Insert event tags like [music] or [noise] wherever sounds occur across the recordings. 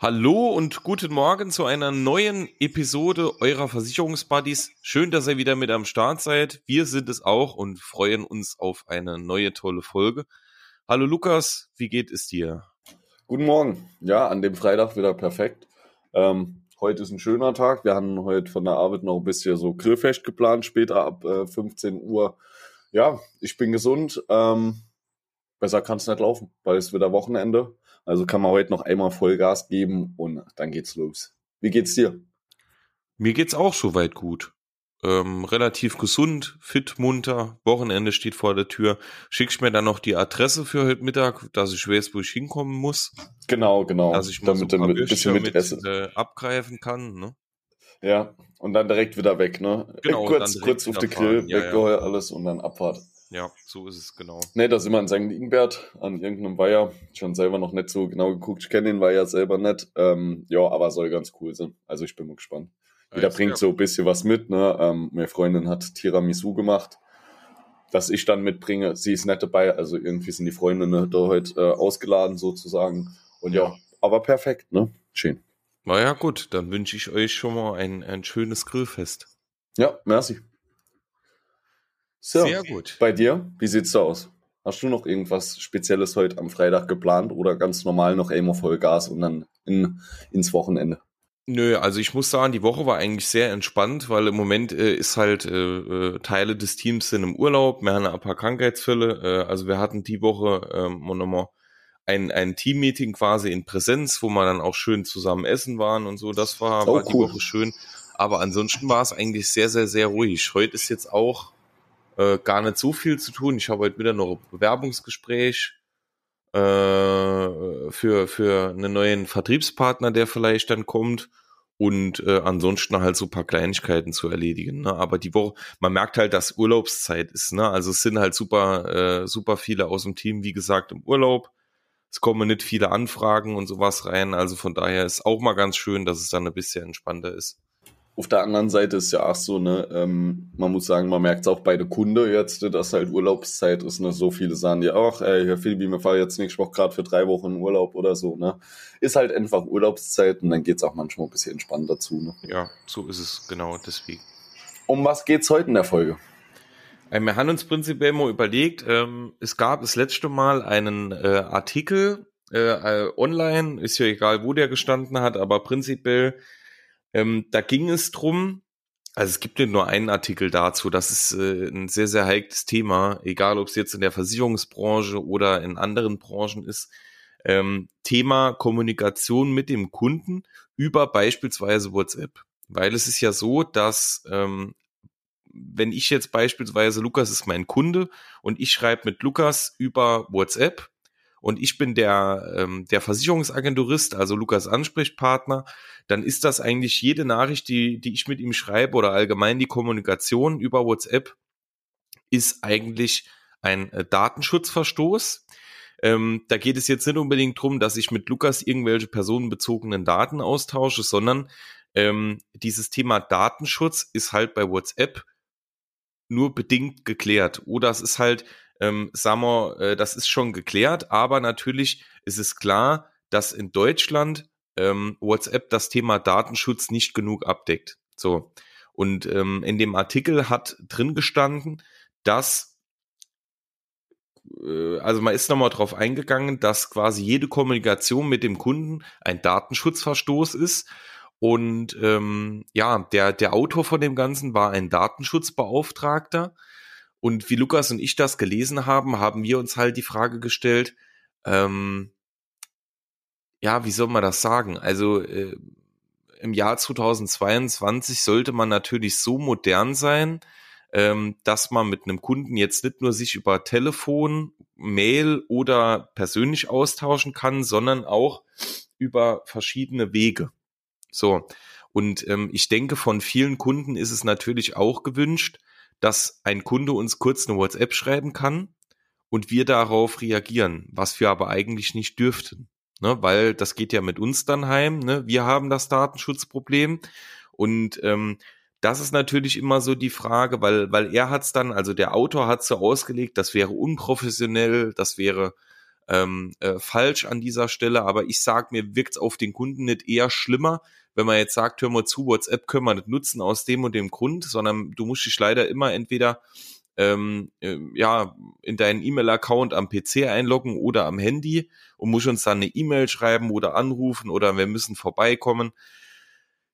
Hallo und guten Morgen zu einer neuen Episode eurer Versicherungsbuddies. Schön, dass ihr wieder mit am Start seid. Wir sind es auch und freuen uns auf eine neue tolle Folge. Hallo Lukas, wie geht es dir? Guten Morgen. Ja, an dem Freitag wieder perfekt. Ähm, heute ist ein schöner Tag. Wir haben heute von der Arbeit noch ein bisschen so Grillfest geplant, später ab äh, 15 Uhr. Ja, ich bin gesund. Ähm, besser kann es nicht laufen, weil es wieder Wochenende. Also kann man heute noch einmal Vollgas geben und dann geht's los. Wie geht's dir? Mir geht's auch soweit gut. Ähm, relativ gesund, fit, munter. Wochenende steht vor der Tür. Schickst mir dann noch die Adresse für heute Mittag, dass ich weiß, wo ich hinkommen muss. Genau, genau. Dass ich mal Damit so ein mit, bisschen mit mit, äh, abgreifen kann. Ne? Ja, und dann direkt wieder weg, ne? Genau, kurz, kurz auf den Grill. Ja, ja. weggeheuer alles und dann Abfahrt. Ja, so ist es genau. Ne, da sind wir in St. Ingbert an irgendeinem Weiher. Schon selber noch nicht so genau geguckt. Ich kenne den Weiher selber nicht. Ähm, ja, aber soll ganz cool sein. Also ich bin mal gespannt. Jeder Ja, bringt sehr so ein bisschen was mit. Ne? Ähm, meine Freundin hat Tiramisu gemacht, das ich dann mitbringe. Sie ist nicht dabei. Also irgendwie sind die Freundinnen da heute äh, ausgeladen sozusagen. Und ja, aber perfekt, ne? Schön. Na ja, gut, dann wünsche ich euch schon mal ein, ein schönes Grillfest. Ja, merci. So, Sehr gut. bei dir, wie sieht's da aus? Hast du noch irgendwas Spezielles heute am Freitag geplant oder ganz normal noch einmal Vollgas und dann in, ins Wochenende? Nö, also ich muss sagen, die Woche war eigentlich sehr entspannt, weil im Moment äh, ist halt äh, äh, Teile des Teams sind im Urlaub, wir haben ein paar Krankheitsfälle. Äh, also wir hatten die Woche ähm, nochmal ein, ein Teammeeting quasi in Präsenz, wo wir dann auch schön zusammen essen waren und so. Das war, Oh, war die cool. Woche schön. Aber ansonsten war es eigentlich sehr, sehr, sehr ruhig. Heute ist jetzt auch äh, gar nicht so viel zu tun. Ich habe heute wieder noch ein Bewerbungsgespräch äh, für, für einen neuen Vertriebspartner, der vielleicht dann kommt. Und äh, ansonsten halt so ein paar Kleinigkeiten zu erledigen. Ne? Aber die Woche, man merkt halt, dass Urlaubszeit ist. Ne? Also es sind halt super, äh, super viele aus dem Team, wie gesagt, im Urlaub. Es kommen nicht viele Anfragen und sowas rein. Also von daher ist auch mal ganz schön, dass es dann ein bisschen entspannter ist. Auf der anderen Seite ist ja auch so, ne, ähm, man muss sagen, man merkt es auch bei der Kunde jetzt, dass halt Urlaubszeit ist, ne, so viele sagen ja, ach, ey, Herr Philippi, mir fahren jetzt nächste Woche gerade für drei Wochen in Urlaub oder so, ne. Ist halt einfach Urlaubszeit und dann geht's auch manchmal ein bisschen entspannter zu, ne. Ja, so ist es genau deswegen. Um was geht's heute in der Folge? Äh, Wir haben uns prinzipiell mal überlegt, ähm, es gab das letzte Mal einen äh, Artikel äh, äh, online, ist ja egal, wo der gestanden hat, aber prinzipiell, ähm, da ging es drum, also es gibt nicht nur einen Artikel dazu, das ist äh, ein sehr, sehr heikles Thema, egal ob es jetzt in der Versicherungsbranche oder in anderen Branchen ist. Ähm, Thema Kommunikation mit dem Kunden über beispielsweise WhatsApp. Weil es ist ja so, dass ähm, wenn ich jetzt beispielsweise, Lukas ist mein Kunde und ich schreibe mit Lukas über WhatsApp und ich bin der, ähm, der Versicherungsagenturist, also Lukas Ansprechpartner, dann ist das eigentlich jede Nachricht, die, die ich mit ihm schreibe oder allgemein die Kommunikation über WhatsApp ist eigentlich ein äh, Datenschutzverstoß. Ähm, da geht es jetzt nicht unbedingt drum, dass ich mit Lukas irgendwelche personenbezogenen Daten austausche, sondern ähm, dieses Thema Datenschutz ist halt bei WhatsApp nur bedingt geklärt. Oder es ist halt, ähm, wir, äh, das ist schon geklärt, aber natürlich ist es klar, dass in Deutschland ähm, WhatsApp das Thema Datenschutz nicht genug abdeckt. So. Und ähm, in dem Artikel hat drin gestanden, dass äh, also man ist nochmal drauf eingegangen, dass quasi jede Kommunikation mit dem Kunden ein Datenschutzverstoß ist. Und ähm, ja, der, der Autor von dem Ganzen war ein Datenschutzbeauftragter. Und wie Lukas und ich das gelesen haben, haben wir uns halt die Frage gestellt, ähm, ja, wie soll man das sagen? Also äh, im Jahr 2022 sollte man natürlich so modern sein, ähm, dass man mit einem Kunden jetzt nicht nur sich über Telefon, Mail oder persönlich austauschen kann, sondern auch über verschiedene Wege. So. Und ähm, ich denke, von vielen Kunden ist es natürlich auch gewünscht, dass ein Kunde uns kurz eine WhatsApp schreiben kann und wir darauf reagieren, was wir aber eigentlich nicht dürften. Ne, weil das geht ja mit uns dann heim. Ne? Wir haben das Datenschutzproblem und ähm, das ist natürlich immer so die Frage, weil, weil er hat's dann, also der Autor hat so ausgelegt, das wäre unprofessionell, das wäre ähm, äh, falsch an dieser Stelle, aber ich sag mir, wirkt's auf den Kunden nicht eher schlimmer, wenn man jetzt sagt, hör mal zu, WhatsApp können wir nicht nutzen aus dem und dem Grund, sondern du musst dich leider immer entweder ähm, äh, ja, in deinen E-Mail-Account am PC einloggen oder am Handy und musst uns dann eine E-Mail schreiben oder anrufen oder wir müssen vorbeikommen.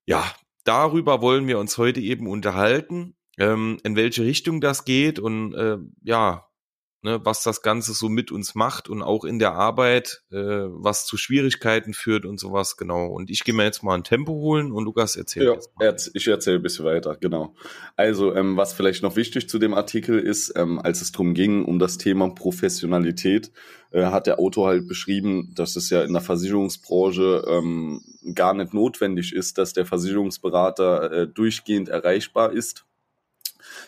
Ja, darüber wollen wir uns heute eben unterhalten, ähm, in welche Richtung das geht und äh, ja, ne, was das Ganze so mit uns macht und auch in der Arbeit, äh, was zu Schwierigkeiten führt und sowas, genau. Und ich gehe mir jetzt mal ein Tempo holen und Lukas erzählt ja, mal. Ich erzähle ein bisschen weiter, genau. Also, ähm, was vielleicht noch wichtig zu dem Artikel ist, ähm, als es darum ging, um das Thema Professionalität, äh, hat der Autor halt beschrieben, dass es ja in der Versicherungsbranche ähm, gar nicht notwendig ist, dass der Versicherungsberater äh, durchgehend erreichbar ist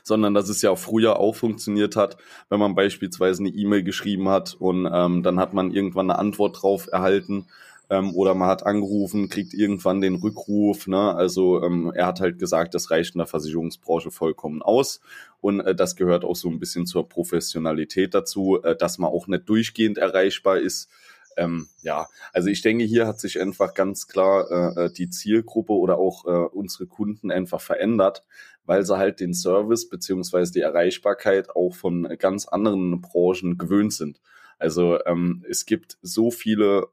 sondern dass es ja früher auch funktioniert hat, wenn man beispielsweise eine E-Mail geschrieben hat und ähm, dann hat man irgendwann eine Antwort drauf erhalten ähm, oder man hat angerufen, kriegt irgendwann den Rückruf. Ne? Also ähm, er hat halt gesagt, das reicht in der Versicherungsbranche vollkommen aus. Und äh, das gehört auch so ein bisschen zur Professionalität dazu, äh, dass man auch nicht durchgehend erreichbar ist. Ähm, ja, also ich denke, hier hat sich einfach ganz klar äh, äh die Zielgruppe oder auch äh, unsere Kunden einfach verändert, weil sie halt den Service beziehungsweise die Erreichbarkeit auch von ganz anderen Branchen gewöhnt sind. Also ähm, es gibt so viele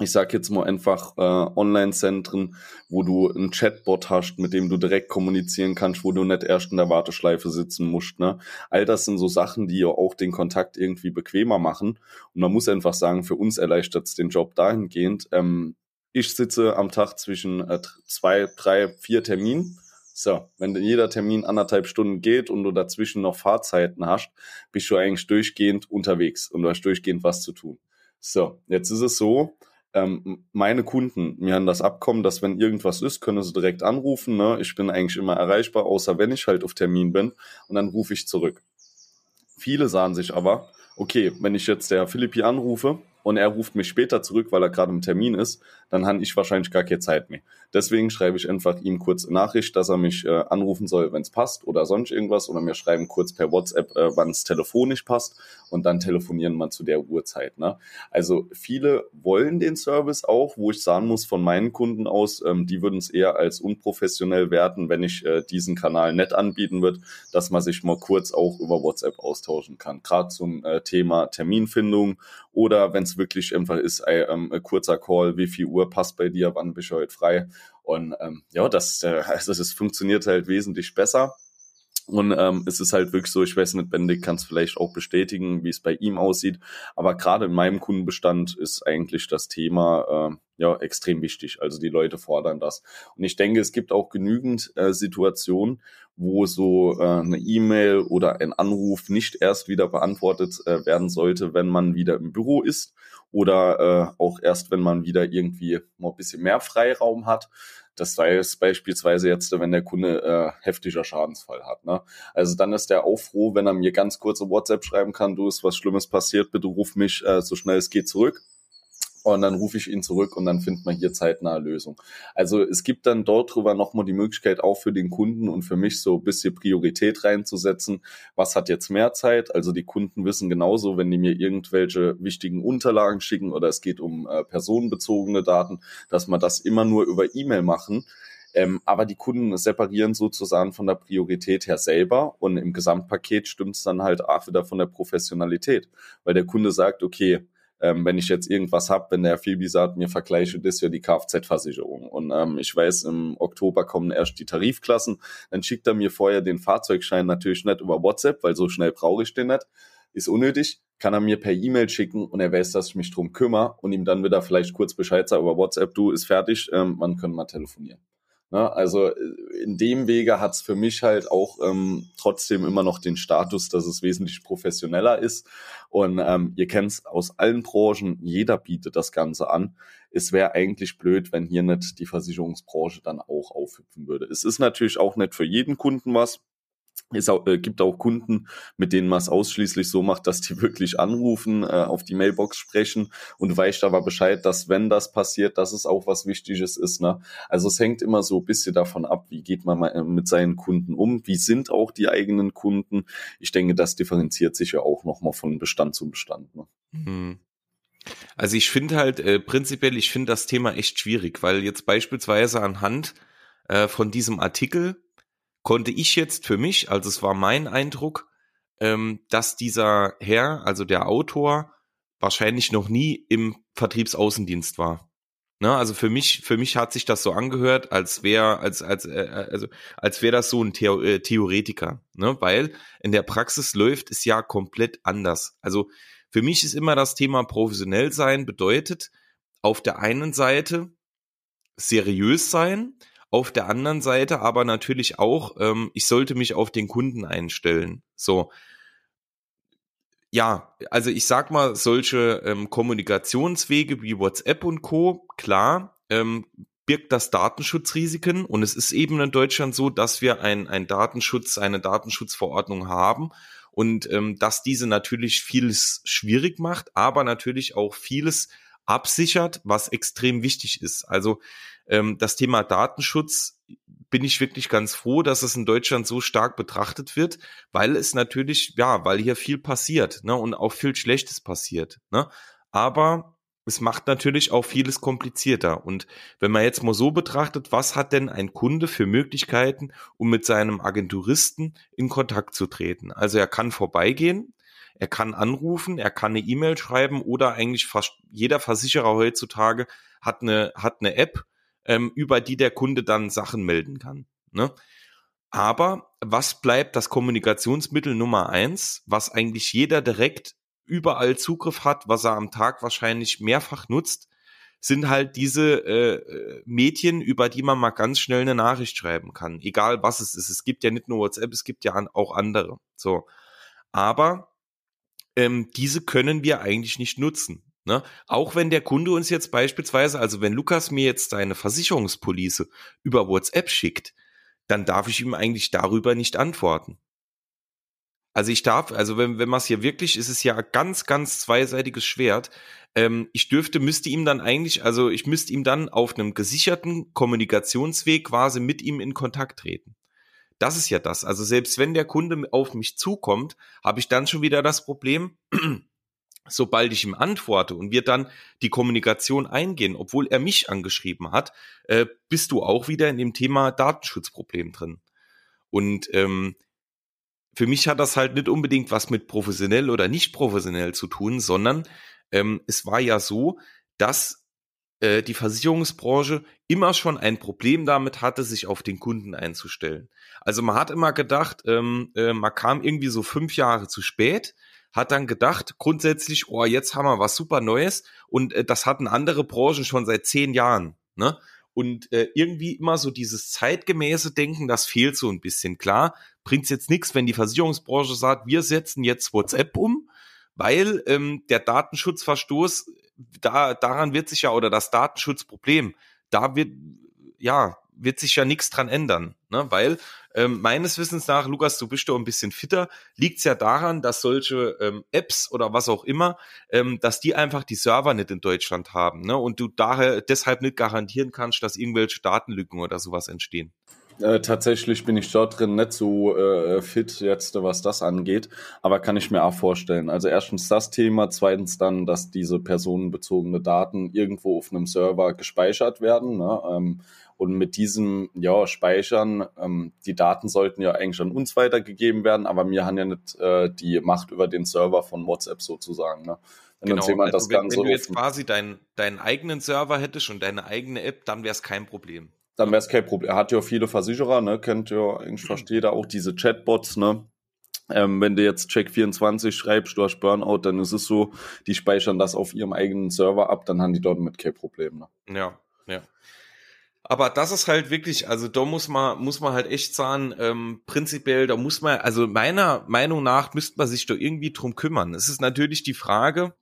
ich sage jetzt mal einfach äh, Online-Zentren, wo du ein Chatbot hast, mit dem du direkt kommunizieren kannst, wo du nicht erst in der Warteschleife sitzen musst. Ne? All das sind so Sachen, die ja auch den Kontakt irgendwie bequemer machen. Und man muss einfach sagen, für uns erleichtert es den Job dahingehend. Ähm, ich sitze am Tag zwischen äh, zwei, drei, vier Terminen so, wenn jeder Termin anderthalb Stunden geht und du dazwischen noch Fahrzeiten hast, bist du eigentlich durchgehend unterwegs und du hast durchgehend was zu tun. So, jetzt ist es so, ähm, meine Kunden, mir haben das Abkommen, dass wenn irgendwas ist, können sie direkt anrufen. Ne? Ich bin eigentlich immer erreichbar, außer wenn ich halt auf Termin bin und dann rufe ich zurück. Viele sagen sich aber, okay, wenn ich jetzt der Philippi anrufe und er ruft mich später zurück, weil er gerade im Termin ist, dann habe ich wahrscheinlich gar keine Zeit mehr. Deswegen schreibe ich einfach ihm kurz eine Nachricht, dass er mich äh, anrufen soll, wenn es passt oder sonst irgendwas oder mir schreiben kurz per WhatsApp, äh, wann es telefonisch passt und dann telefonieren wir zu der Uhrzeit. Ne? Also viele wollen den Service auch, wo ich sagen muss von meinen Kunden aus, ähm, die würden es eher als unprofessionell werten, wenn ich äh, diesen Kanal nett anbieten würde, dass man sich mal kurz auch über WhatsApp austauschen kann. Gerade zum äh, Thema Terminfindung oder wenn es wirklich einfach ist, ein, ähm, ein kurzer Call, wie viel Uhr passt bei dir, wann bist du heute frei. Und ähm, ja, das, äh, [laughs] also das funktioniert halt wesentlich besser. Und ähm, es ist halt wirklich so, ich weiß nicht, Bendig kann es vielleicht auch bestätigen, wie es bei ihm aussieht. Aber gerade in meinem Kundenbestand ist eigentlich das Thema äh, ja extrem wichtig. Also die Leute fordern das. Und ich denke, es gibt auch genügend äh, Situationen, wo so äh, eine E-Mail oder ein Anruf nicht erst wieder beantwortet äh, werden sollte, wenn man wieder im Büro ist oder äh, auch erst, wenn man wieder irgendwie mal ein bisschen mehr Freiraum hat. Das sei es beispielsweise jetzt, wenn der Kunde äh, heftiger Schadensfall hat. Ne? Also dann ist der auch froh, wenn er mir ganz kurze WhatsApp schreiben kann, du ist was Schlimmes passiert, bitte ruf mich äh, so schnell es geht zurück und dann rufe ich ihn zurück und dann findet man hier zeitnahe Lösung. Also es gibt dann dort drüber nochmal die Möglichkeit auch für den Kunden und für mich so ein bisschen Priorität reinzusetzen. Was hat jetzt mehr Zeit? Also die Kunden wissen genauso, wenn die mir irgendwelche wichtigen Unterlagen schicken oder es geht um äh, personenbezogene Daten, dass man das immer nur über E-Mail machen. Ähm, aber die Kunden separieren sozusagen von der Priorität her selber und im Gesamtpaket stimmt es dann halt auch wieder von der Professionalität, weil der Kunde sagt, okay, ähm, wenn ich jetzt irgendwas habe, wenn der Phoebe sagt, mir vergleiche das ja die Kfz-Versicherung. Und ähm, ich weiß, im Oktober kommen erst die Tarifklassen, dann schickt er mir vorher den Fahrzeugschein natürlich nicht über WhatsApp, weil so schnell brauche ich den nicht. Ist unnötig, kann er mir per E-Mail schicken und er weiß, dass ich mich drum kümmere und ihm dann wieder vielleicht kurz Bescheid sagen über WhatsApp, du ist fertig, ähm, wann können wir telefonieren. Ne? Also äh, in dem Wege hat es für mich halt auch ähm, trotzdem immer noch den Status, dass es wesentlich professioneller ist. Und ähm, ihr kennt es aus allen Branchen, jeder bietet das Ganze an. Es wäre eigentlich blöd, wenn hier nicht die Versicherungsbranche dann auch aufhüpfen würde. Es ist natürlich auch nicht für jeden Kunden was. Es auch, äh, gibt auch Kunden, mit denen man es ausschließlich so macht, dass die [laughs] wirklich anrufen, äh, auf die Mailbox sprechen und weißt aber Bescheid, dass wenn das passiert, dass es auch was Wichtiges ist. Ne? Also es hängt immer so ein bisschen davon ab, wie geht man äh, mit seinen Kunden um, wie sind auch die eigenen Kunden. Ich denke, das differenziert sich ja auch nochmal von Bestand zu Bestand. Ne? Mhm. Also ich finde halt äh, prinzipiell, ich finde das Thema echt schwierig, weil jetzt beispielsweise anhand äh, von diesem Artikel konnte ich jetzt für mich, also es war mein Eindruck, ähm, dass dieser Herr, also der Autor, wahrscheinlich noch nie im Vertriebsaußendienst war. Ne, also für mich, für mich hat sich das so angehört, als wäre, als, als, äh, also, als wäre das so ein Theo äh, Theoretiker, ne, weil in der Praxis läuft es ja komplett anders. Also für mich ist immer das Thema professionell sein bedeutet auf der einen Seite seriös sein, auf der anderen Seite aber natürlich auch, ähm, ich sollte mich auf den Kunden einstellen. So. Ja, also ich sag mal, solche ähm, Kommunikationswege wie WhatsApp und Co., klar, ähm, birgt das Datenschutzrisiken und es ist eben in Deutschland so, dass wir ein, ein Datenschutz, eine Datenschutzverordnung haben und ähm, dass diese natürlich vieles schwierig macht, aber natürlich auch vieles absichert, was extrem wichtig ist. Also ähm, das Thema Datenschutz bin ich wirklich ganz froh, dass es in Deutschland so stark betrachtet wird, weil es natürlich, ja, weil hier viel passiert ne, und auch viel Schlechtes passiert. Ne? Aber es macht natürlich auch vieles komplizierter. Und wenn man jetzt mal so betrachtet, was hat denn ein Kunde für Möglichkeiten, um mit seinem Agenturisten in Kontakt zu treten? Also er kann vorbeigehen, er kann anrufen, er kann eine E-Mail schreiben oder eigentlich fast jeder Versicherer heutzutage hat eine, hat eine App, ähm, über die der Kunde dann Sachen melden kann. Ne? Aber was bleibt das Kommunikationsmittel Nummer eins, was eigentlich jeder direkt überall Zugriff hat, was er am Tag wahrscheinlich mehrfach nutzt, sind halt diese äh, Medien, über die man mal ganz schnell eine Nachricht schreiben kann, egal was es ist. Es gibt ja nicht nur WhatsApp, es gibt ja auch andere. So, aber ähm, diese können wir eigentlich nicht nutzen. Ne? Auch wenn der Kunde uns jetzt beispielsweise, also wenn Lukas mir jetzt seine Versicherungspolice über WhatsApp schickt, dann darf ich ihm eigentlich darüber nicht antworten. Also ich darf, also wenn, wenn man es hier wirklich, ist es ja ganz, ganz zweiseitiges Schwert. Ähm, ich dürfte, müsste ihm dann eigentlich, also ich müsste ihm dann auf einem gesicherten Kommunikationsweg quasi mit ihm in Kontakt treten. Das ist ja das. Also selbst wenn der Kunde auf mich zukommt, habe ich dann schon wieder das Problem, sobald ich ihm antworte und wir dann die Kommunikation eingehen, obwohl er mich angeschrieben hat, äh, bist du auch wieder in dem Thema Datenschutzproblem drin. Und ähm, für mich hat das halt nicht unbedingt was mit professionell oder nicht professionell zu tun, sondern ähm, es war ja so, dass äh, die Versicherungsbranche immer schon ein Problem damit hatte, sich auf den Kunden einzustellen. Also man hat immer gedacht, ähm, äh, man kam irgendwie so fünf Jahre zu spät, hat dann gedacht, grundsätzlich, oh, jetzt haben wir was super Neues und äh, das hatten andere Branchen schon seit zehn Jahren. Ne? Und äh, irgendwie immer so dieses zeitgemäße Denken, das fehlt so ein bisschen. Klar, bringt's jetzt nichts, wenn die Versicherungsbranche sagt, wir setzen jetzt WhatsApp um, weil ähm, der Datenschutzverstoß, da, daran wird sich ja, oder das Datenschutzproblem, da wird, ja, wird sich ja nichts dran ändern, ne? weil ähm, meines Wissens nach, Lukas, du bist doch ein bisschen fitter, liegt's ja daran, dass solche ähm, Apps oder was auch immer, ähm, dass die einfach die Server nicht in Deutschland haben ne? und du daher deshalb nicht garantieren kannst, dass irgendwelche Datenlücken oder sowas entstehen. Äh, tatsächlich bin ich dort drin nicht so äh, fit jetzt, was das angeht, aber kann ich mir auch vorstellen. Also erstens das Thema, zweitens dann, dass diese personenbezogene Daten irgendwo auf einem Server gespeichert werden. Ne? Ähm, und mit diesem ja, Speichern, ähm, die Daten sollten ja eigentlich an uns weitergegeben werden, aber wir haben ja nicht äh, die Macht über den Server von WhatsApp sozusagen. Ne? Wenn genau, jemand also das wenn, wenn du jetzt quasi dein, deinen eigenen Server hättest und deine eigene App, dann wäre es kein Problem. Dann wäre es kein Problem. Er hat ja viele Versicherer, ne? kennt ja eigentlich fast jeder auch diese Chatbots, ne? Ähm, wenn du jetzt Check24 schreibst, du hast Burnout, dann ist es so, die speichern das auf ihrem eigenen Server ab, dann haben die dort mit kein Problem. Ne? Ja, ja. Aber das ist halt wirklich, also da muss man, muss man halt echt sagen, ähm, prinzipiell, da muss man, also meiner Meinung nach müsste man sich da irgendwie drum kümmern. Es ist natürlich die Frage,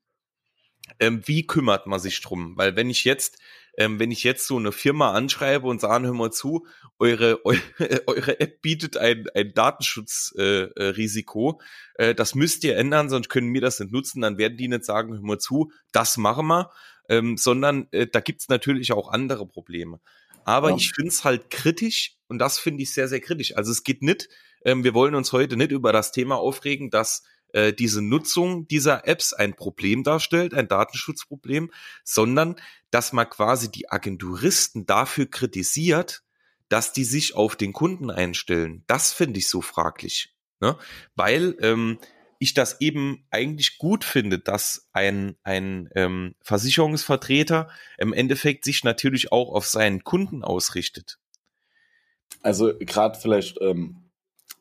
ähm, wie kümmert man sich drum? Weil wenn ich jetzt, ähm, wenn ich jetzt so eine Firma anschreibe und sage, hör mal zu, eure, [laughs] eure, eure App bietet ein, ein Datenschutzrisiko, äh, äh, das müsst ihr ändern, sonst können wir das nicht nutzen, dann werden die nicht sagen, hör mal zu, das machen wir, ähm, sondern äh, da gibt's natürlich auch andere Probleme. Aber ja. ich finde es halt kritisch und das finde ich sehr, sehr kritisch. Also es geht nicht, ähm, wir wollen uns heute nicht über das Thema aufregen, dass äh, diese Nutzung dieser Apps ein Problem darstellt, ein Datenschutzproblem, sondern dass man quasi die Agenturisten dafür kritisiert, dass die sich auf den Kunden einstellen. Das finde ich so fraglich. Ne? Weil ähm, ich das eben eigentlich gut finde, dass ein, ein ähm, Versicherungsvertreter im Endeffekt sich natürlich auch auf seinen Kunden ausrichtet. Also gerade vielleicht ähm,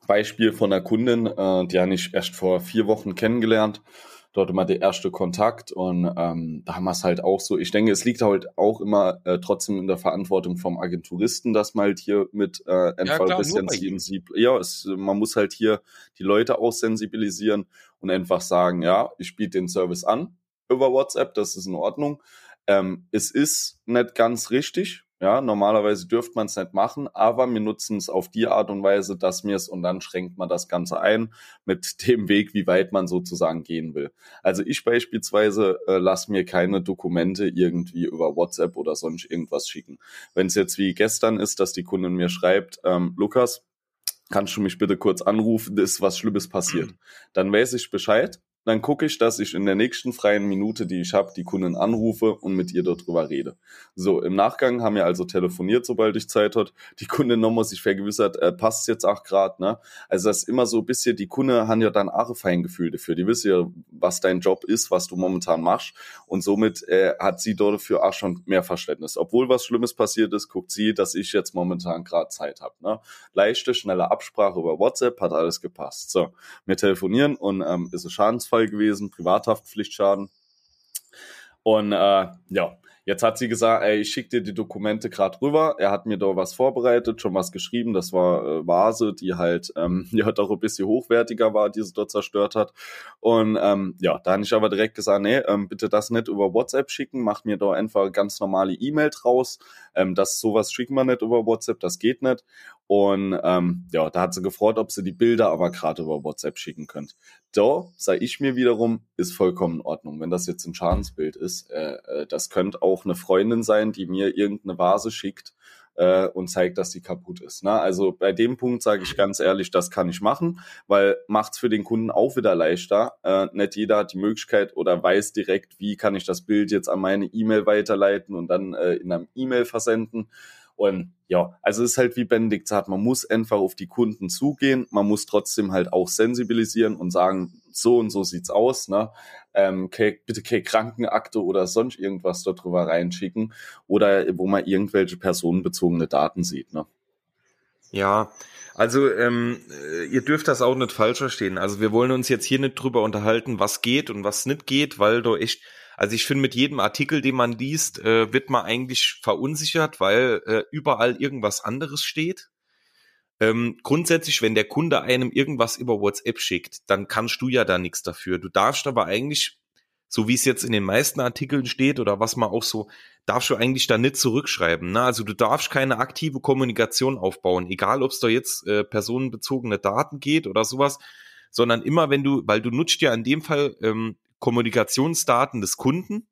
Beispiel von einer Kundin, äh, die habe ich erst vor vier Wochen kennengelernt dort immer der erste Kontakt und ähm, da haben wir es halt auch so. Ich denke, es liegt halt auch immer äh, trotzdem in der Verantwortung vom Agenturisten, dass man halt hier mit äh, einfach ja, bisschen sensibel, ja, es, man muss halt hier die Leute auch sensibilisieren und einfach sagen, ja, ich biete den Service an über WhatsApp, das ist in Ordnung. Ähm, es ist nicht ganz richtig, ja, normalerweise dürfte man es nicht machen, aber wir nutzen es auf die Art und Weise, dass wir es und dann schränkt man das Ganze ein mit [laughs] dem Weg, wie weit man sozusagen gehen will. Also ich beispielsweise äh, lasse mir keine Dokumente irgendwie über WhatsApp oder sonst irgendwas schicken. Wenn es jetzt wie gestern ist, dass die Kundin mir schreibt, ähm, Lukas, kannst du mich bitte kurz anrufen, ist was Schlimmes passiert. Dann weiß ich Bescheid dann gucke ich, dass ich in der nächsten freien Minute, die ich habe, die Kundin anrufe und mit ihr darüber rede. So, im Nachgang haben wir also telefoniert, sobald ich Zeit hat. Die Kundin nochmal sich vergewissert, äh, passt jetzt auch grad, ne? Also das ist immer so ein bisschen, die Kunde haben ja dann auch ein Feingefühl dafür. Die wissen ja, was dein Job ist, was du momentan machst. Und somit äh, hat sie dafür auch schon mehr Verständnis. Obwohl was Schlimmes passiert ist, guckt sie, dass ich jetzt momentan gerade Zeit habe. Ne? Leichte, schnelle Absprache über WhatsApp, hat alles gepasst. So, wir telefonieren und ähm, ist es Schadens Schadensfall gewesen, Privathaftpflichtschaden. Und äh, ja, Jetzt hat sie gesagt, ey, ich schicke dir die Dokumente gerade rüber. Er hat mir da was vorbereitet, schon was geschrieben. Das war äh, Vase, die halt ähm, [laughs] ja doch ein bisschen hochwertiger war, die sie dort zerstört hat. Und ähm, ja, da habe ich aber direkt gesagt, nee, ähm, bitte das nicht über WhatsApp schicken, mach mir da einfach ganz normale E-Mail draus. Ähm, das sowas schicken wir nicht über WhatsApp, das geht nicht. Und ähm, ja, da hat sie gefreut, ob sie die Bilder aber gerade über WhatsApp schicken könnt. Da sei ich mir wiederum, ist vollkommen in Ordnung. Wenn das jetzt ein Schadensbild ist, äh, äh, das könnte auch eine Freundin sein, die mir irgendeine Vase schickt äh, und zeigt, dass die kaputt ist. Ne? Also bei dem Punkt sage ich ganz ehrlich, das kann ich machen, weil macht's für den Kunden auch wieder leichter. Äh, nicht jeder hat die Möglichkeit oder weiß direkt, wie kann ich das Bild jetzt an meine E-Mail weiterleiten und dann äh, in einem E-Mail versenden. Und ja, also es ist halt wie Benedikt sagt, man muss einfach auf die Kunden zugehen, man muss trotzdem halt auch sensibilisieren und sagen, so und so sieht's aus, ne? Ähm, bitte keine Krankenakte oder sonst irgendwas dort drüber reinschicken oder wo man irgendwelche personenbezogene Daten sieht, ne? Ja, also ähm, äh, ihr dürft das auch nicht falsch verstehen. Also wir wollen uns jetzt hier nicht drüber unterhalten, was geht und was nicht geht, weil du echt also ich finde, mit jedem Artikel, den man liest, äh, wird man eigentlich verunsichert, weil äh, überall irgendwas anderes steht. Ähm, grundsätzlich, wenn der Kunde einem irgendwas über WhatsApp schickt, dann kannst du ja da nichts dafür. Du darfst aber eigentlich, so wie es jetzt in den meisten Artikeln steht oder was man auch so, darfst du eigentlich da nicht zurückschreiben. Ne? Also du darfst keine aktive Kommunikation aufbauen, egal ob es da jetzt äh, personenbezogene Daten geht oder sowas, sondern immer wenn du, weil du nutzt ja in dem Fall ähm, Kommunikationsdaten des Kunden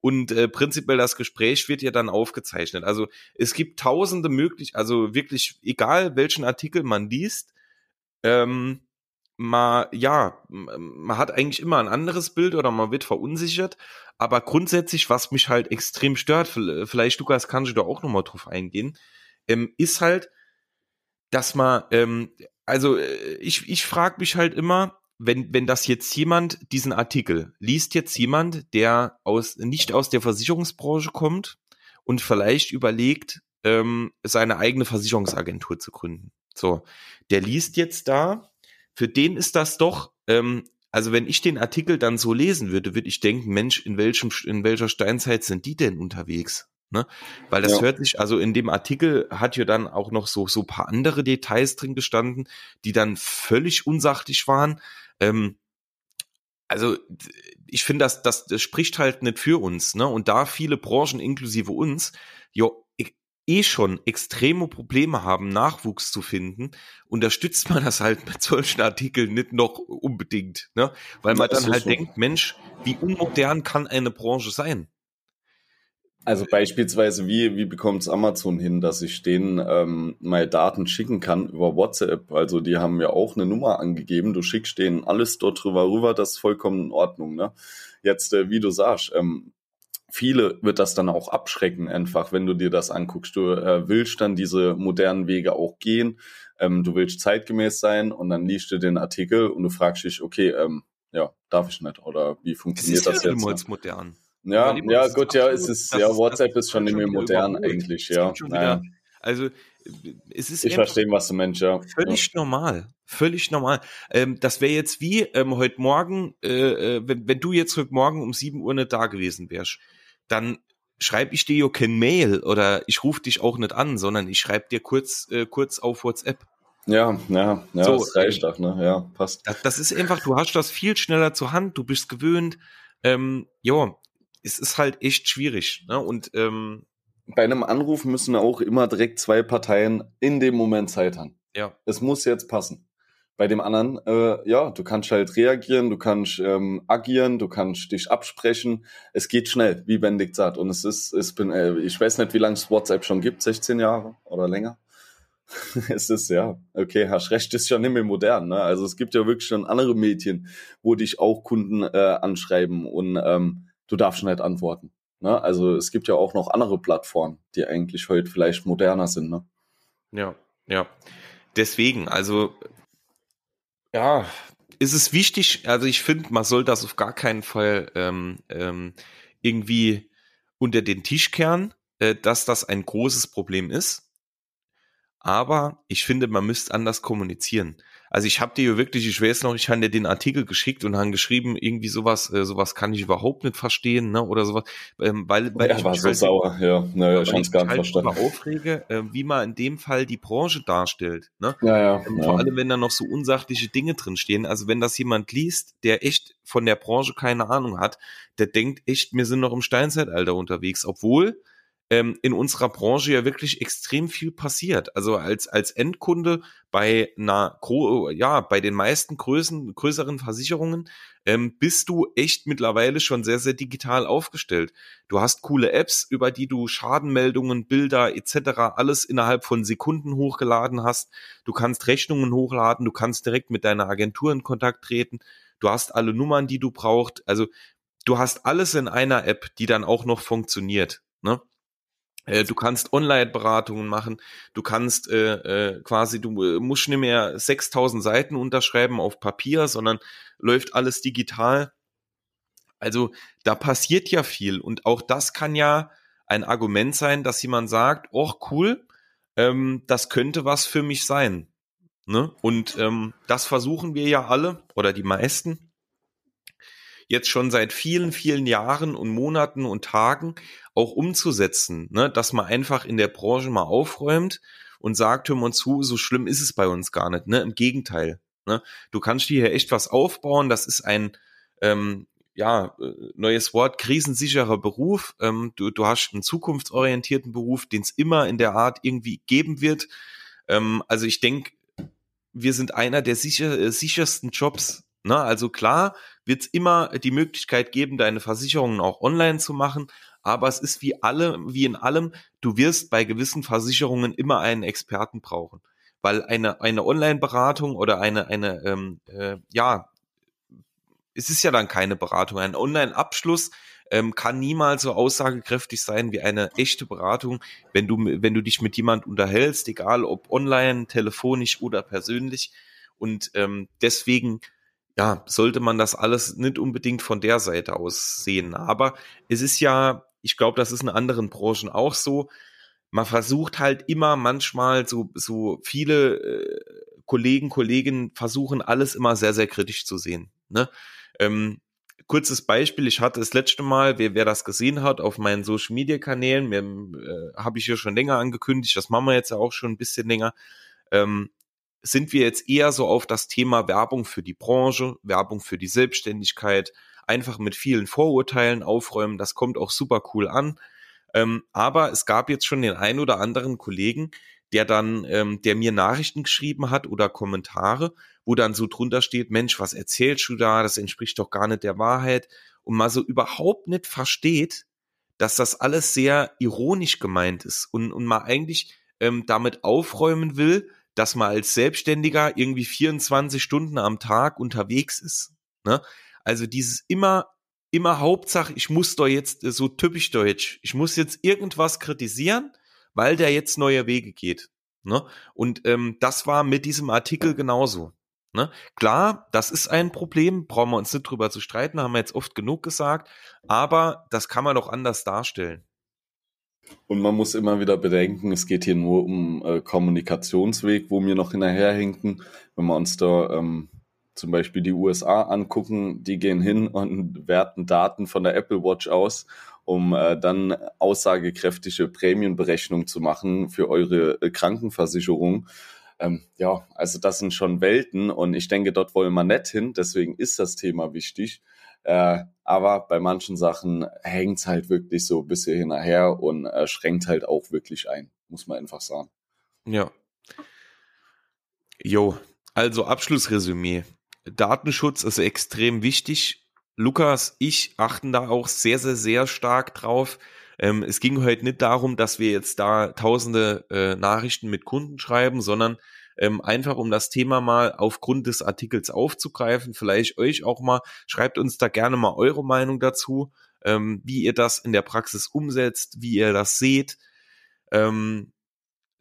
und äh, prinzipiell das Gespräch wird ja dann aufgezeichnet. Also es gibt tausende möglich, also wirklich egal welchen Artikel man liest, ähm, man, ja, man hat eigentlich immer ein anderes Bild oder man wird verunsichert, aber grundsätzlich, was mich halt extrem stört, vielleicht Lukas kannst du da auch nochmal drauf eingehen, ähm, ist halt, dass man, ähm, also äh, ich, ich frage mich halt immer, wenn, wenn das jetzt jemand, diesen Artikel, liest jetzt jemand, der aus, nicht aus der Versicherungsbranche kommt und vielleicht überlegt, ähm, seine eigene Versicherungsagentur zu gründen. So, der liest jetzt da, für den ist das doch, ähm, also wenn ich den Artikel dann so lesen würde, würde ich denken, Mensch, in welchem, in welcher Steinzeit sind die denn unterwegs? Ne? Weil das ja. hört sich, also in dem Artikel hat ja dann auch noch so, so paar andere Details drin gestanden, die dann völlig unsachlich waren. Ähm, also ich finde, das, das, das spricht halt nicht für uns, ne? Und da viele Branchen inklusive uns, jo, eh schon extreme Probleme haben, Nachwuchs zu finden, unterstützt [laughs] man das halt mit solchen Artikeln nicht noch unbedingt, ne? Weil man dann halt so. denkt, Mensch, wie unmodern kann eine Branche sein? Also beispielsweise, wie, wie bekommt es Amazon hin, dass ich denen ähm, meine Daten schicken kann über WhatsApp? Also die haben ja auch eine Nummer angegeben, du schickst denen alles dort drüber rüber, das ist vollkommen in Ordnung. Ne? Jetzt, äh, wie du sagst, ähm, viele wird das dann auch abschrecken, einfach, wenn du dir das anguckst. Du äh, willst dann diese modernen Wege auch gehen, ähm, du willst zeitgemäß sein und dann liest du den Artikel und du fragst dich, okay, ähm, ja, darf ich nicht oder wie funktioniert das, das jetzt? modern. Ja, ja, gut, ja, es ist, ja, WhatsApp ist schon mehr modern eigentlich, ja. Naja. Also, es ist ich verstehe, was du meinst, ja. Völlig ja. normal, völlig normal. Ähm, das wäre jetzt wie ähm, heute Morgen, äh, äh, wenn, wenn du jetzt heute Morgen um 7 Uhr nicht da gewesen wärst, dann schreibe ich dir ja kein Mail oder ich rufe dich auch nicht an, sondern ich schreibe dir kurz, äh, kurz auf WhatsApp. Ja, ja, ja, so, das reicht doch, ne? Ja, passt. Das, das, ist einfach, du hast das viel schneller zur Hand, du bist gewöhnt. Ähm, ja, es ist halt echt schwierig. Ne? Und ähm, bei einem Anruf müssen auch immer direkt zwei Parteien in dem Moment Zeit haben. Ja. Es muss jetzt passen. Bei dem anderen, äh, ja, du kannst halt reagieren, du kannst ähm, agieren, du kannst dich absprechen. Es geht schnell, wie Benedikt sagt. Und es ist, es bin, äh, ich weiß nicht, wie lange es WhatsApp schon gibt, 16 Jahre oder länger. [laughs] es ist ja, okay, hast recht, ist schon nicht mehr modern. Ne? Also es gibt ja wirklich schon andere Medien, wo dich auch Kunden äh, anschreiben und ähm, du darfst nicht antworten. Ne? Also es gibt ja auch noch andere Plattformen, die eigentlich heute vielleicht moderner sind. Ne? Ja, ja. Deswegen, also ja, ist es wichtig, also ich finde, man soll das auf gar keinen Fall ähm, ähm, irgendwie unter den Tisch kehren, äh, dass das ein großes Problem ist. Aber ich finde, man müsste anders kommunizieren. Also ich habe dir wirklich, ich weiß noch, ich habe dir den Artikel geschickt und haben geschrieben, irgendwie sowas, äh, sowas kann ich überhaupt nicht verstehen, ne? Oder sowas, ähm, weil, weil ja, ich war so halt, sauer, ja, naja, ich hab's gar nicht halt verstanden. aufrege, äh, wie man in dem Fall die Branche darstellt, ne? Ja, ja, ähm, Vor allem, wenn da noch so unsachliche Dinge drinstehen. Also wenn das jemand liest, der echt von der Branche keine Ahnung hat, der denkt echt, wir sind noch im Steinzeitalter unterwegs, obwohl ähm, in unserer Branche ja wirklich extrem viel passiert. Also als, als Endkunde bei einer, ja, bei den meisten Größen, größeren Versicherungen ähm, bist du echt mittlerweile schon sehr, sehr digital aufgestellt. Du hast coole Apps, über die du Schadenmeldungen, Bilder etc. alles innerhalb von Sekunden hochgeladen hast. Du kannst Rechnungen hochladen, du kannst direkt mit deiner Agentur in Kontakt treten. Du hast alle Nummern, die du brauchst. Also du hast alles in einer App, die dann auch noch funktioniert. Ne? Äh, du kannst Online-Beratungen machen, du kannst äh, äh, quasi, du äh, musst nicht mehr 6000 Seiten unterschreiben auf Papier, sondern läuft alles digital. Also da passiert ja viel und auch das kann ja ein Argument sein, dass jemand sagt, oh cool, ähm, das könnte was für mich sein. Ne? Und ähm, das versuchen wir ja alle oder die meisten jetzt schon seit vielen, vielen Jahren und Monaten und Tagen auch umzusetzen, ne? dass man einfach in der Branche mal aufräumt und sagt, hör mal zu, so schlimm ist es bei uns gar nicht. Ne? Im Gegenteil. Ne? Du kannst dir hier echt was aufbauen. Das ist ein ähm, ja, äh, neues Wort, krisensicherer Beruf. Ähm, du, du hast einen zukunftsorientierten Beruf, den es immer in der Art irgendwie geben wird. Ähm, also ich denke, wir sind einer der sicher, äh, sichersten Jobs. Ne? Also klar wird es immer die Möglichkeit geben, deine Versicherungen auch online zu machen, aber es ist wie alle, wie in allem, du wirst bei gewissen Versicherungen immer einen Experten brauchen. Weil eine, eine Online-Beratung oder eine, eine, ähm, äh, ja, es ist ja dann keine Beratung. Ein Online-Abschluss ähm, kann niemals so aussagekräftig sein wie eine echte Beratung, wenn du, wenn du dich mit jemand unterhältst, egal ob online, telefonisch oder persönlich. Und ähm, deswegen ja, sollte man das alles nicht unbedingt von der Seite aus sehen. Aber es ist ja, ich glaube, das ist in anderen Branchen auch so. Man versucht halt immer manchmal so, so viele äh, Kollegen, Kolleginnen versuchen alles immer sehr, sehr kritisch zu sehen. Ne? Ähm, kurzes Beispiel, ich hatte das letzte Mal, wer, wer das gesehen hat, auf meinen Social Media Kanälen, äh, habe ich ja schon länger angekündigt, das machen wir jetzt ja auch schon ein bisschen länger. Ähm, sind wir jetzt eher so auf das Thema Werbung für die Branche, Werbung für die Selbstständigkeit, einfach mit vielen Vorurteilen aufräumen. Das kommt auch super cool an. Ähm, aber es gab jetzt schon den ein oder anderen Kollegen, der dann, ähm, der mir Nachrichten geschrieben hat oder Kommentare, wo dann so drunter steht, Mensch, was erzählst du da? Das entspricht doch gar nicht der Wahrheit. Und mal so überhaupt nicht versteht, dass das alles sehr ironisch gemeint ist und, und man eigentlich ähm, damit aufräumen will, dass man als Selbstständiger irgendwie 24 Stunden am Tag unterwegs ist. Ne? Also dieses immer, immer Hauptsache, ich muss doch jetzt äh, so typisch deutsch, ich muss jetzt irgendwas kritisieren, weil der jetzt neue Wege geht. Ne? Und ähm, das war mit diesem Artikel genauso. Ne? Klar, das ist ein Problem, brauchen wir uns nicht drüber zu streiten, haben wir jetzt oft genug gesagt, aber das kann man doch anders darstellen. Und man muss immer wieder bedenken, es geht hier nur um äh, Kommunikationsweg, wo wir noch hinterherhinken. Wenn wir uns da ähm, zum Beispiel die USA angucken, die gehen hin und werten Daten von der Apple Watch aus, um äh, dann aussagekräftige Prämienberechnung zu machen für eure äh, Krankenversicherung. Ähm, ja, also das sind schon Welten und ich denke, dort wollen wir nicht hin, deswegen ist das Thema wichtig. Äh, aber bei manchen Sachen hängt's halt wirklich so ein bisschen hinterher und äh, schränkt halt auch wirklich ein, muss man einfach sagen. Ja. Jo, also Abschlussresümee. Datenschutz ist extrem wichtig. Lukas, ich achten da auch sehr, sehr, sehr stark drauf. Ähm, es ging heute nicht darum, dass wir jetzt da tausende äh, Nachrichten mit Kunden schreiben, sondern ähm, einfach um das Thema mal aufgrund des Artikels aufzugreifen, vielleicht euch auch mal, schreibt uns da gerne mal eure Meinung dazu, ähm, wie ihr das in der Praxis umsetzt, wie ihr das seht. Ähm,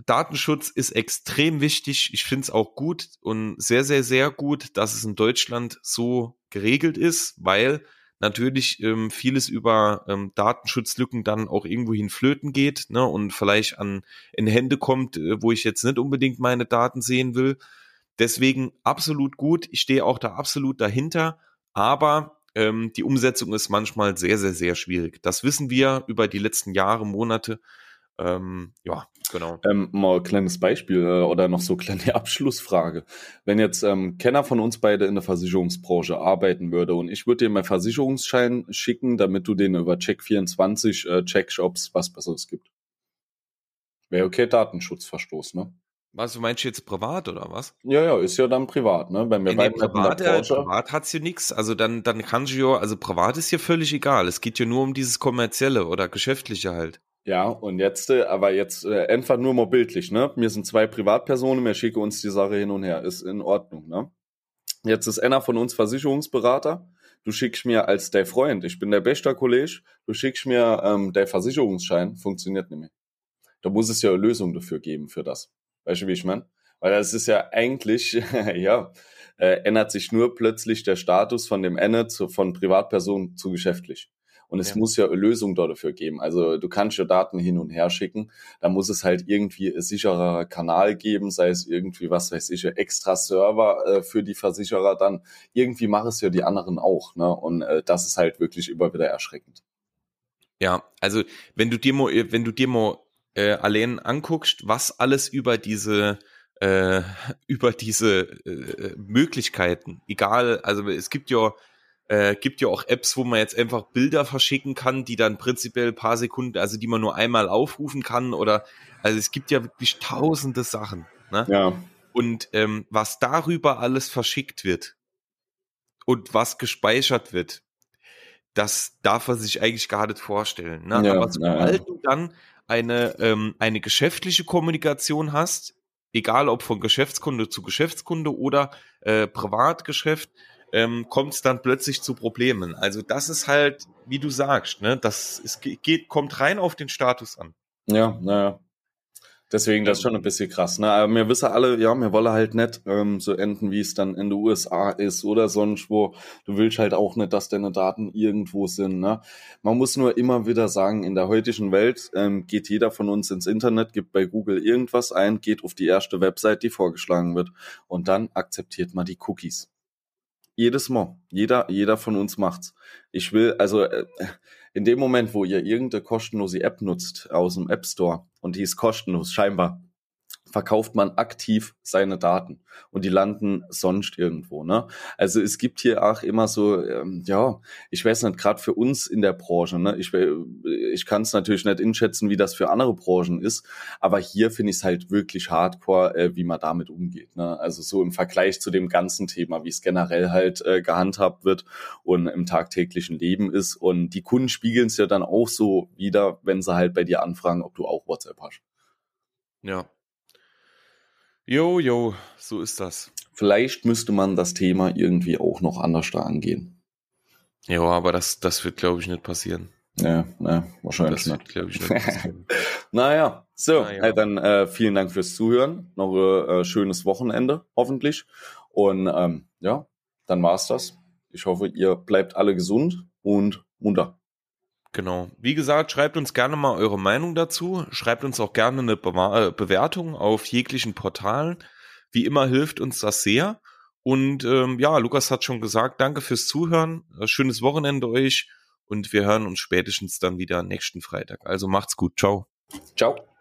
Datenschutz ist extrem wichtig. Ich finde es auch gut und sehr, sehr, sehr gut, dass es in Deutschland so geregelt ist, weil natürlich ähm, vieles über ähm, Datenschutzlücken dann auch irgendwohin flöten geht ne, und vielleicht an in Hände kommt, äh, wo ich jetzt nicht unbedingt meine Daten sehen will. Deswegen absolut gut. Ich stehe auch da absolut dahinter, aber ähm, die Umsetzung ist manchmal sehr, sehr, sehr schwierig. Das wissen wir über die letzten Jahre, Monate. Ähm, ja, genau. Ähm, mal ein kleines Beispiel äh, oder noch so eine kleine [laughs] Abschlussfrage. Wenn jetzt ähm, Kenner von uns beide in der Versicherungsbranche arbeiten würde und ich würde dir meinen Versicherungsschein schicken, damit du den über Check24 äh, Checkshops was Besseres gibt. Wäre okay, Datenschutzverstoß, ne? Was, du meinst jetzt privat oder was? Ja, ja, ist ja dann privat, ne? Wenn wir nee, privat, ja, privat hat's hier nichts. Also dann, dann kannst du ja, also privat ist hier völlig egal. Es geht ja nur um dieses kommerzielle oder geschäftliche halt. Ja, und jetzt, äh, aber jetzt äh, einfach nur mal bildlich, ne? Mir sind zwei Privatpersonen, wir schicken uns die Sache hin und her, ist in Ordnung, ne? Jetzt ist einer von uns Versicherungsberater. Du schickst mir als der Freund, ich bin der beste Kollege, du schickst mir ähm, der Versicherungsschein, funktioniert nicht mehr. Da muss es ja eine Lösung dafür geben für das. Weißt du, wie ich meine? Weil das ist ja eigentlich, [laughs] ja, äh, ändert sich nur plötzlich der Status von dem Ende zu, von Privatperson zu geschäftlich. Und es ja. muss ja eine Lösung dafür geben. Also du kannst ja Daten hin und her schicken. Da muss es halt irgendwie ein sicherer Kanal geben, sei es irgendwie, was weiß ich, extra Server äh, für die Versicherer dann. Irgendwie machen es ja die anderen auch. Ne? Und äh, das ist halt wirklich immer wieder erschreckend. Ja, also wenn du dir mal, wenn du dir mal äh, allein anguckst, was alles über diese äh, [laughs] über diese äh, Möglichkeiten, egal, also es gibt ja äh, gibt ja auch Apps, wo man jetzt einfach Bilder verschicken kann, die dann prinzipiell paar Sekunden, also die man nur einmal aufrufen kann oder, also es gibt ja wirklich tausende Sachen. Ne? Ja. Und ähm, was darüber alles verschickt wird und was gespeichert wird, das darf man sich eigentlich gar nicht vorstellen. Ne? Ja, Aber sobald ja. du dann eine, ähm, eine geschäftliche Kommunikation hast, egal ob von Geschäftskunde zu Geschäftskunde oder äh, Privatgeschäft, ähm, kommt es dann plötzlich zu Problemen. Also das ist halt, wie du sagst, ne, das es geht, kommt rein auf den Status an. Ja, naja. Deswegen, das ist schon ein bisschen krass. Ne? Aber wir wissen alle, ja, wir wollen halt nicht ähm, so enden, wie es dann in den USA ist oder sonst wo. Du willst halt auch nicht, dass deine Daten irgendwo sind. Ne? Man muss nur immer wieder sagen, in der heutigen Welt ähm, geht jeder von uns ins Internet, gibt bei Google irgendwas ein, geht auf die erste Website, die vorgeschlagen wird und dann akzeptiert man die Cookies. Jedes Mal. Jeder, jeder von uns macht's. Ich will, also äh, in dem Moment, wo ihr irgendeine kostenlose App nutzt aus dem App Store und die ist kostenlos, scheinbar, verkauft man aktiv seine Daten und die landen sonst irgendwo. Ne? Also es gibt hier auch immer so, ähm, ja, ich weiß nicht, gerade für uns in der Branche, ne? ich, ich kann es natürlich nicht einschätzen, wie das für andere Branchen ist, aber hier finde ich es halt wirklich hardcore, äh, wie man damit umgeht. Ne? Also so im Vergleich zu dem ganzen Thema, wie es generell halt äh, gehandhabt wird und im tagtäglichen Leben ist. Und die Kunden spiegeln es ja dann auch so wieder, wenn sie halt bei dir anfragen, ob du auch WhatsApp hast. Ja, Jo, jo, so ist das. Vielleicht müsste man das Thema irgendwie auch noch anders da angehen. Ja, aber das, das wird, glaube ich, nicht passieren. Ja, ne, wahrscheinlich das nicht. glaube ich, nicht [laughs] passieren. naja, so, naja. Hey, dann äh, vielen Dank fürs Zuhören. Noch ein äh, schönes Wochenende, hoffentlich. Und ähm, ja, dann war's das. Ich hoffe, ihr bleibt alle gesund und munter. Genau. Wie gesagt, schreibt uns gerne mal eure Meinung dazu. Schreibt uns auch gerne eine Be äh, Bewertung auf jeglichen Portalen. Wie immer hilft uns das sehr. Und ähm, ja, Lukas hat schon gesagt, danke fürs Zuhören. Äh, schönes Wochenende euch. Und wir hören uns spätestens dann wieder nächsten Freitag. Also macht's gut. Ciao. Ciao.